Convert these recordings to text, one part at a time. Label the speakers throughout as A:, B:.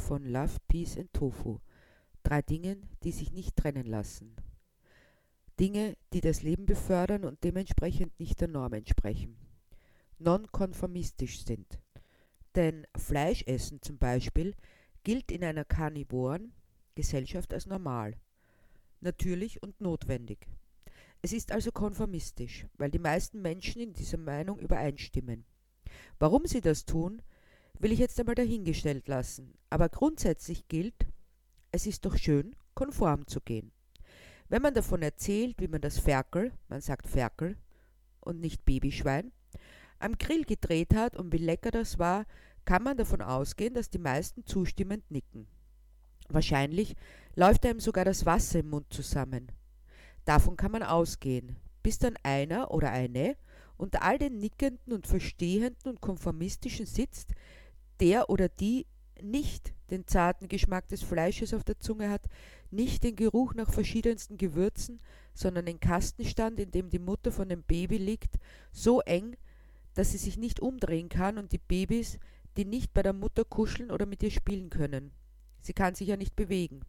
A: Von Love, Peace and Tofu. Drei Dingen, die sich nicht trennen lassen. Dinge, die das Leben befördern und dementsprechend nicht der Norm entsprechen. Nonkonformistisch sind. Denn Fleischessen zum Beispiel gilt in einer karnivoren Gesellschaft als normal, natürlich und notwendig. Es ist also konformistisch, weil die meisten Menschen in dieser Meinung übereinstimmen. Warum sie das tun, will ich jetzt einmal dahingestellt lassen, aber grundsätzlich gilt, es ist doch schön, konform zu gehen. Wenn man davon erzählt, wie man das Ferkel, man sagt Ferkel und nicht Babyschwein, am Grill gedreht hat und wie lecker das war, kann man davon ausgehen, dass die meisten zustimmend nicken. Wahrscheinlich läuft einem sogar das Wasser im Mund zusammen. Davon kann man ausgehen, bis dann einer oder eine unter all den Nickenden und Verstehenden und Konformistischen sitzt, der oder die nicht den zarten Geschmack des Fleisches auf der Zunge hat, nicht den Geruch nach verschiedensten Gewürzen, sondern den Kastenstand, in dem die Mutter von dem Baby liegt, so eng, dass sie sich nicht umdrehen kann und die Babys, die nicht bei der Mutter kuscheln oder mit ihr spielen können. Sie kann sich ja nicht bewegen.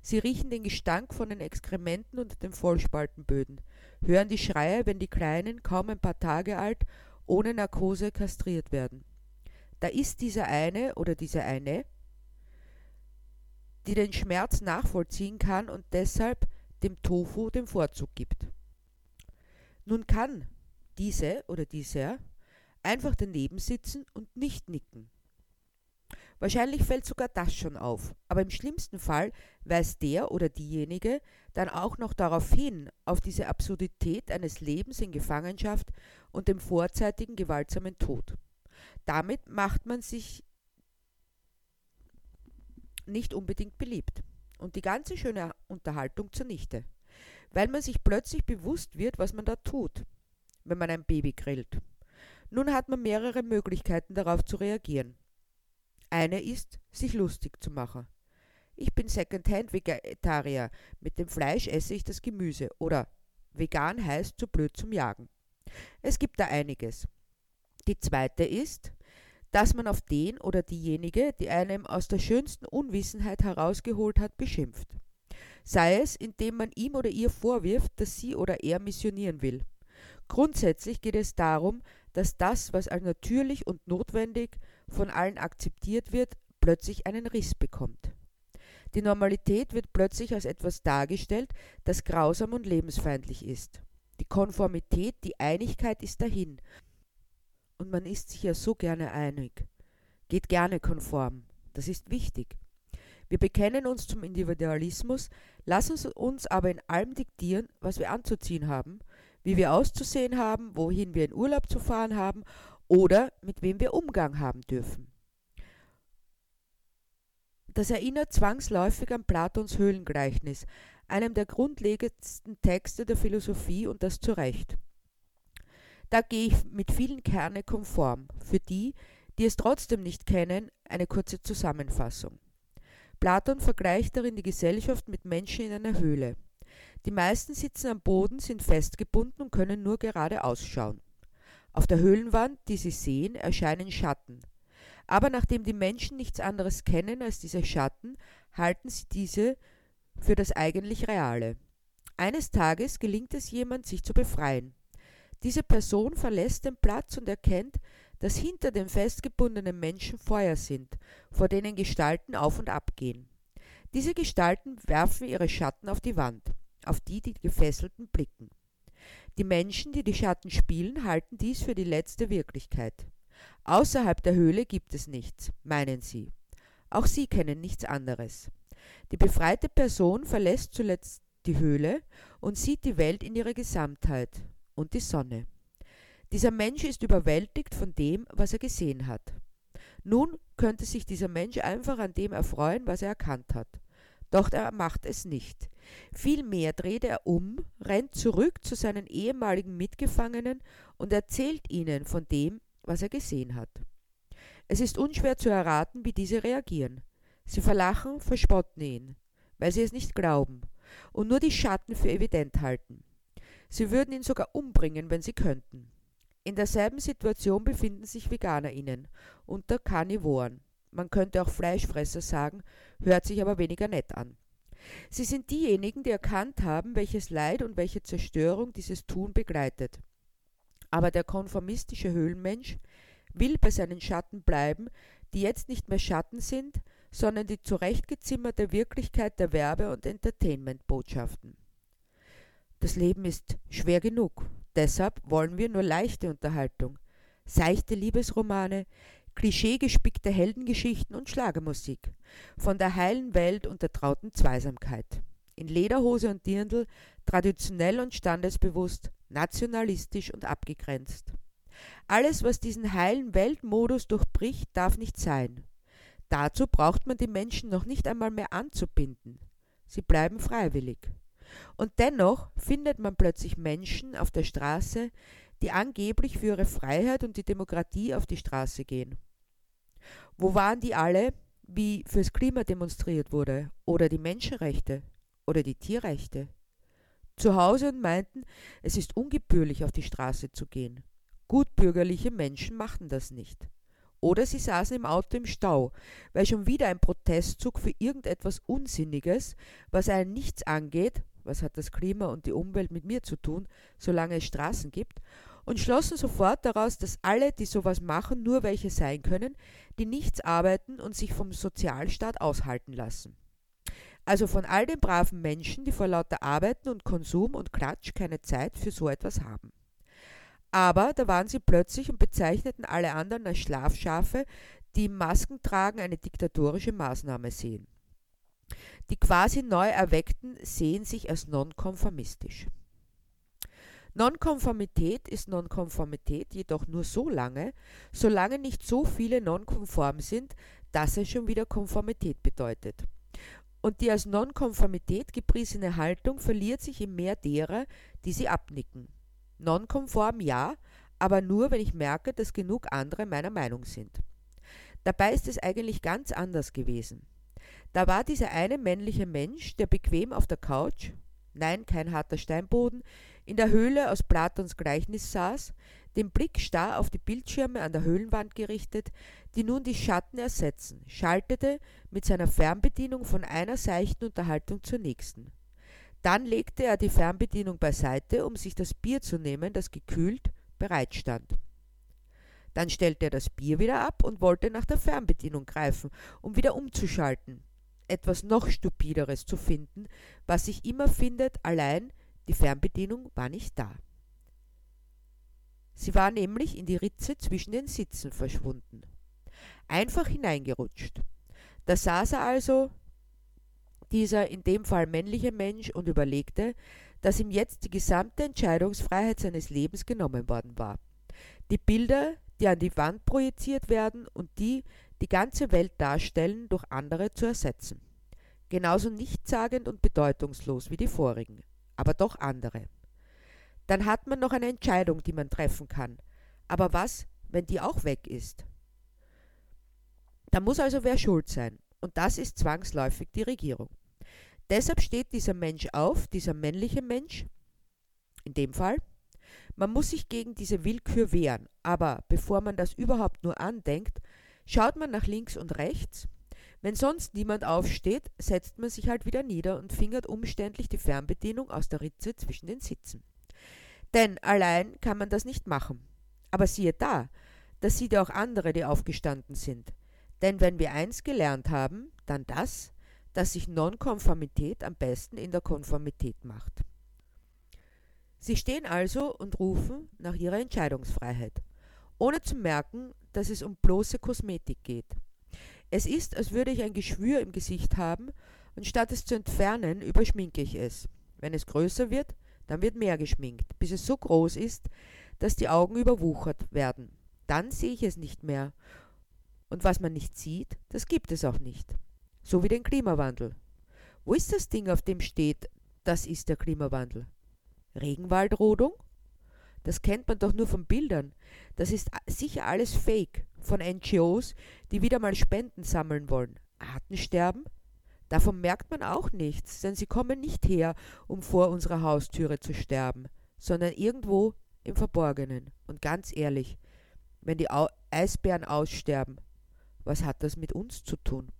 A: Sie riechen den Gestank von den Exkrementen unter den Vollspaltenböden, hören die Schreie, wenn die Kleinen, kaum ein paar Tage alt, ohne Narkose kastriert werden. Da ist dieser eine oder diese eine, die den Schmerz nachvollziehen kann und deshalb dem Tofu den Vorzug gibt. Nun kann diese oder dieser einfach daneben sitzen und nicht nicken. Wahrscheinlich fällt sogar das schon auf, aber im schlimmsten Fall weist der oder diejenige dann auch noch darauf hin, auf diese Absurdität eines Lebens in Gefangenschaft und dem vorzeitigen gewaltsamen Tod. Damit macht man sich nicht unbedingt beliebt und die ganze schöne Unterhaltung zunichte, weil man sich plötzlich bewusst wird, was man da tut, wenn man ein Baby grillt. Nun hat man mehrere Möglichkeiten darauf zu reagieren. Eine ist, sich lustig zu machen. Ich bin Secondhand-Vegetarier, mit dem Fleisch esse ich das Gemüse oder vegan heißt zu blöd zum Jagen. Es gibt da einiges. Die zweite ist, dass man auf den oder diejenige, die einem aus der schönsten Unwissenheit herausgeholt hat, beschimpft. Sei es, indem man ihm oder ihr vorwirft, dass sie oder er missionieren will. Grundsätzlich geht es darum, dass das, was als natürlich und notwendig von allen akzeptiert wird, plötzlich einen Riss bekommt. Die Normalität wird plötzlich als etwas dargestellt, das grausam und lebensfeindlich ist. Die Konformität, die Einigkeit ist dahin und man ist sich ja so gerne einig, geht gerne konform. Das ist wichtig. Wir bekennen uns zum Individualismus, lassen uns aber in allem diktieren, was wir anzuziehen haben, wie wir auszusehen haben, wohin wir in Urlaub zu fahren haben oder mit wem wir Umgang haben dürfen. Das erinnert zwangsläufig an Platons Höhlengleichnis, einem der grundlegendsten Texte der Philosophie und das zu Recht. Da gehe ich mit vielen Kerne konform. Für die, die es trotzdem nicht kennen, eine kurze Zusammenfassung. Platon vergleicht darin die Gesellschaft mit Menschen in einer Höhle. Die meisten sitzen am Boden, sind festgebunden und können nur gerade ausschauen. Auf der Höhlenwand, die sie sehen, erscheinen Schatten. Aber nachdem die Menschen nichts anderes kennen als diese Schatten, halten sie diese für das eigentlich Reale. Eines Tages gelingt es jemand, sich zu befreien. Diese Person verlässt den Platz und erkennt, dass hinter den festgebundenen Menschen Feuer sind, vor denen Gestalten auf und ab gehen. Diese Gestalten werfen ihre Schatten auf die Wand, auf die die Gefesselten blicken. Die Menschen, die die Schatten spielen, halten dies für die letzte Wirklichkeit. Außerhalb der Höhle gibt es nichts, meinen sie. Auch sie kennen nichts anderes. Die befreite Person verlässt zuletzt die Höhle und sieht die Welt in ihrer Gesamtheit, und die Sonne. Dieser Mensch ist überwältigt von dem, was er gesehen hat. Nun könnte sich dieser Mensch einfach an dem erfreuen, was er erkannt hat. Doch er macht es nicht. Vielmehr dreht er um, rennt zurück zu seinen ehemaligen Mitgefangenen und erzählt ihnen von dem, was er gesehen hat. Es ist unschwer zu erraten, wie diese reagieren. Sie verlachen, verspotten ihn, weil sie es nicht glauben und nur die Schatten für evident halten. Sie würden ihn sogar umbringen, wenn sie könnten. In derselben Situation befinden sich VeganerInnen unter Karnivoren. man könnte auch Fleischfresser sagen, hört sich aber weniger nett an. Sie sind diejenigen, die erkannt haben, welches Leid und welche Zerstörung dieses Tun begleitet. Aber der konformistische Höhlenmensch will bei seinen Schatten bleiben, die jetzt nicht mehr Schatten sind, sondern die zurechtgezimmerte Wirklichkeit der Werbe- und Entertainment-Botschaften. Das Leben ist schwer genug, deshalb wollen wir nur leichte Unterhaltung, seichte Liebesromane, klischeegespickte Heldengeschichten und Schlagermusik, von der heilen Welt und der trauten Zweisamkeit. In Lederhose und Dirndl, traditionell und standesbewusst, nationalistisch und abgegrenzt. Alles, was diesen heilen Weltmodus durchbricht, darf nicht sein. Dazu braucht man die Menschen noch nicht einmal mehr anzubinden. Sie bleiben freiwillig. Und dennoch findet man plötzlich Menschen auf der Straße, die angeblich für ihre Freiheit und die Demokratie auf die Straße gehen. Wo waren die alle, wie fürs Klima demonstriert wurde, oder die Menschenrechte, oder die Tierrechte? Zu Hause und meinten, es ist ungebührlich, auf die Straße zu gehen. Gutbürgerliche Menschen machten das nicht. Oder sie saßen im Auto im Stau, weil schon wieder ein Protestzug für irgendetwas Unsinniges, was einen nichts angeht, was hat das Klima und die Umwelt mit mir zu tun, solange es Straßen gibt, und schlossen sofort daraus, dass alle, die sowas machen, nur welche sein können, die nichts arbeiten und sich vom Sozialstaat aushalten lassen. Also von all den braven Menschen, die vor lauter Arbeiten und Konsum und Klatsch keine Zeit für so etwas haben. Aber da waren sie plötzlich und bezeichneten alle anderen als Schlafschafe, die im Maskentragen eine diktatorische Maßnahme sehen. Die quasi neu Erweckten sehen sich als nonkonformistisch. Nonkonformität ist Nonkonformität jedoch nur so lange, solange nicht so viele nonkonform sind, dass es schon wieder Konformität bedeutet. Und die als Nonkonformität gepriesene Haltung verliert sich im Meer derer, die sie abnicken. Nonkonform ja, aber nur, wenn ich merke, dass genug andere meiner Meinung sind. Dabei ist es eigentlich ganz anders gewesen. Da war dieser eine männliche Mensch, der bequem auf der Couch, nein, kein harter Steinboden, in der Höhle aus Platons Gleichnis saß, den Blick starr auf die Bildschirme an der Höhlenwand gerichtet, die nun die Schatten ersetzen, schaltete mit seiner Fernbedienung von einer seichten Unterhaltung zur nächsten. Dann legte er die Fernbedienung beiseite, um sich das Bier zu nehmen, das gekühlt bereitstand. Dann stellte er das Bier wieder ab und wollte nach der Fernbedienung greifen, um wieder umzuschalten. Etwas noch stupideres zu finden, was sich immer findet, allein die Fernbedienung war nicht da. Sie war nämlich in die Ritze zwischen den Sitzen verschwunden. Einfach hineingerutscht. Da saß er also, dieser in dem Fall männliche Mensch, und überlegte, dass ihm jetzt die gesamte Entscheidungsfreiheit seines Lebens genommen worden war. Die Bilder, die an die Wand projiziert werden und die die ganze Welt darstellen, durch andere zu ersetzen. Genauso nichtssagend und bedeutungslos wie die vorigen, aber doch andere. Dann hat man noch eine Entscheidung, die man treffen kann. Aber was, wenn die auch weg ist? Da muss also wer schuld sein, und das ist zwangsläufig die Regierung. Deshalb steht dieser Mensch auf, dieser männliche Mensch, in dem Fall, man muss sich gegen diese Willkür wehren, aber bevor man das überhaupt nur andenkt, schaut man nach links und rechts. Wenn sonst niemand aufsteht, setzt man sich halt wieder nieder und fingert umständlich die Fernbedienung aus der Ritze zwischen den Sitzen. Denn allein kann man das nicht machen. Aber siehe da, das sieht ja auch andere, die aufgestanden sind. Denn wenn wir eins gelernt haben, dann das, dass sich Nonkonformität am besten in der Konformität macht. Sie stehen also und rufen nach ihrer Entscheidungsfreiheit, ohne zu merken, dass es um bloße Kosmetik geht. Es ist, als würde ich ein Geschwür im Gesicht haben und statt es zu entfernen, überschminke ich es. Wenn es größer wird, dann wird mehr geschminkt, bis es so groß ist, dass die Augen überwuchert werden. Dann sehe ich es nicht mehr. Und was man nicht sieht, das gibt es auch nicht. So wie den Klimawandel. Wo ist das Ding, auf dem steht, das ist der Klimawandel? Regenwaldrodung? Das kennt man doch nur von Bildern. Das ist sicher alles Fake von NGOs, die wieder mal Spenden sammeln wollen. Artensterben? Davon merkt man auch nichts, denn sie kommen nicht her, um vor unserer Haustüre zu sterben, sondern irgendwo im Verborgenen. Und ganz ehrlich, wenn die Eisbären aussterben, Was hat das mit uns zu tun?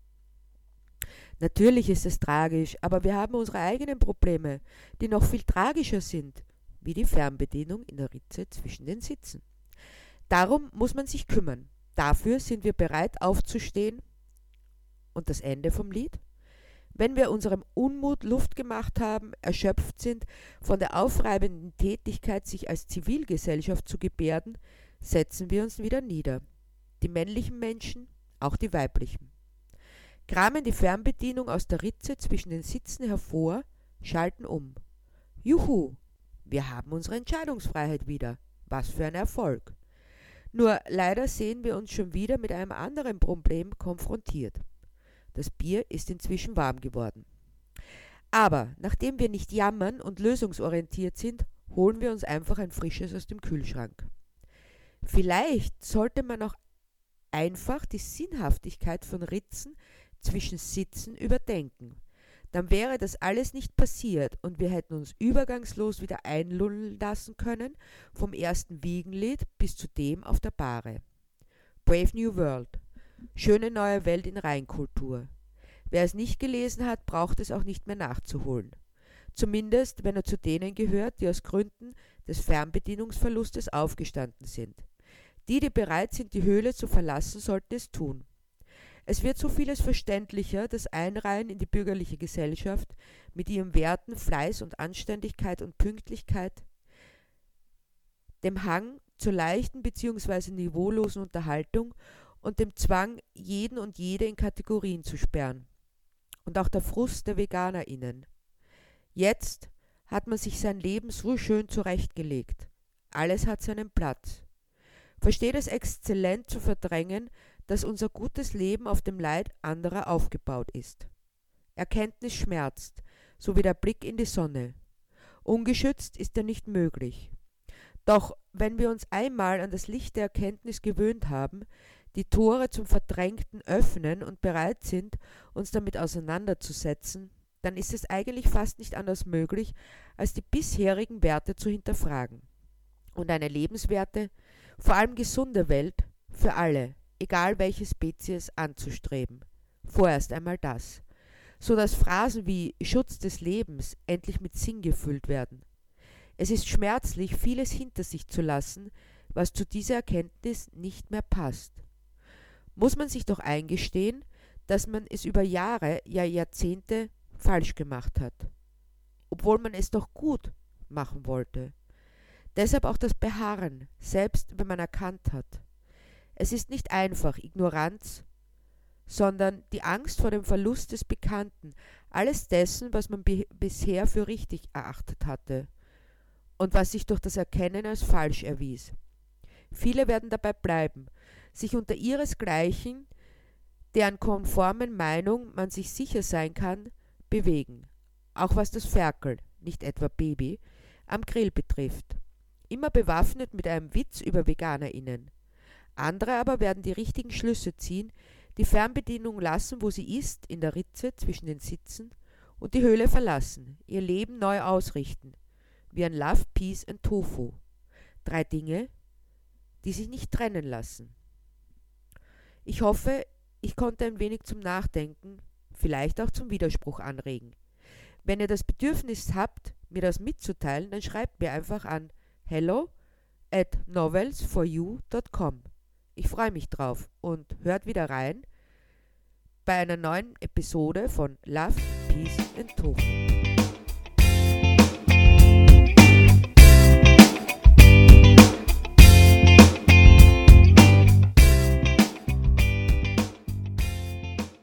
A: Natürlich ist es tragisch, aber wir haben unsere eigenen Probleme, die noch viel tragischer sind, wie die Fernbedienung in der Ritze zwischen den Sitzen. Darum muss man sich kümmern. Dafür sind wir bereit aufzustehen. Und das Ende vom Lied? Wenn wir unserem Unmut Luft gemacht haben, erschöpft sind, von der aufreibenden Tätigkeit, sich als Zivilgesellschaft zu gebärden, setzen wir uns wieder nieder. Die männlichen Menschen, auch die weiblichen. Kramen die Fernbedienung aus der Ritze zwischen den Sitzen hervor, schalten um. Juhu, wir haben unsere Entscheidungsfreiheit wieder. Was für ein Erfolg. Nur leider sehen wir uns schon wieder mit einem anderen Problem konfrontiert. Das Bier ist inzwischen warm geworden. Aber nachdem wir nicht jammern und lösungsorientiert sind, holen wir uns einfach ein frisches aus dem Kühlschrank. Vielleicht sollte man auch einfach die Sinnhaftigkeit von Ritzen zwischen Sitzen überdenken. Dann wäre das alles nicht passiert und wir hätten uns übergangslos wieder einlullen lassen können, vom ersten Wiegenlied bis zu dem auf der Bahre. Brave New World. Schöne neue Welt in Reinkultur. Wer es nicht gelesen hat, braucht es auch nicht mehr nachzuholen. Zumindest, wenn er zu denen gehört, die aus Gründen des Fernbedienungsverlustes aufgestanden sind. Die, die bereit sind, die Höhle zu verlassen, sollten es tun. Es wird so vieles verständlicher, das Einreihen in die bürgerliche Gesellschaft mit ihren Werten Fleiß und Anständigkeit und Pünktlichkeit, dem Hang zur leichten bzw. niveaulosen Unterhaltung und dem Zwang, jeden und jede in Kategorien zu sperren. Und auch der Frust der VeganerInnen. Jetzt hat man sich sein Leben so schön zurechtgelegt. Alles hat seinen Platz. Versteht es exzellent zu verdrängen, dass unser gutes Leben auf dem Leid anderer aufgebaut ist. Erkenntnis schmerzt, so wie der Blick in die Sonne. Ungeschützt ist er nicht möglich. Doch wenn wir uns einmal an das Licht der Erkenntnis gewöhnt haben, die Tore zum Verdrängten öffnen und bereit sind, uns damit auseinanderzusetzen, dann ist es eigentlich fast nicht anders möglich, als die bisherigen Werte zu hinterfragen und eine lebenswerte, vor allem gesunde Welt für alle, egal welche Spezies, anzustreben. Vorerst einmal das, so dass Phrasen wie Schutz des Lebens endlich mit Sinn gefüllt werden. Es ist schmerzlich, vieles hinter sich zu lassen, was zu dieser Erkenntnis nicht mehr passt. Muss man sich doch eingestehen, dass man es über Jahre, ja Jahrzehnte falsch gemacht hat, obwohl man es doch gut machen wollte. Deshalb auch das Beharren, selbst wenn man erkannt hat. Es ist nicht einfach Ignoranz, sondern die Angst vor dem Verlust des Bekannten, alles dessen, was man bisher für richtig erachtet hatte und was sich durch das Erkennen als falsch erwies. Viele werden dabei bleiben, sich unter ihresgleichen, deren konformen Meinung man sich sicher sein kann, bewegen, auch was das Ferkel, nicht etwa Baby, am Grill betrifft. Immer bewaffnet mit einem Witz über VeganerInnen. Andere aber werden die richtigen Schlüsse ziehen, die Fernbedienung lassen, wo sie ist, in der Ritze zwischen den Sitzen, und die Höhle verlassen, ihr Leben neu ausrichten, wie ein Love, Peace and Tofu. Drei Dinge, die sich nicht trennen lassen. Ich hoffe, ich konnte ein wenig zum Nachdenken, vielleicht auch zum Widerspruch anregen. Wenn ihr das Bedürfnis habt, mir das mitzuteilen, dann schreibt mir einfach an hello at novelsforyou.com. Ich freue mich drauf und hört wieder rein bei einer neuen Episode von Love, Peace and Tofu.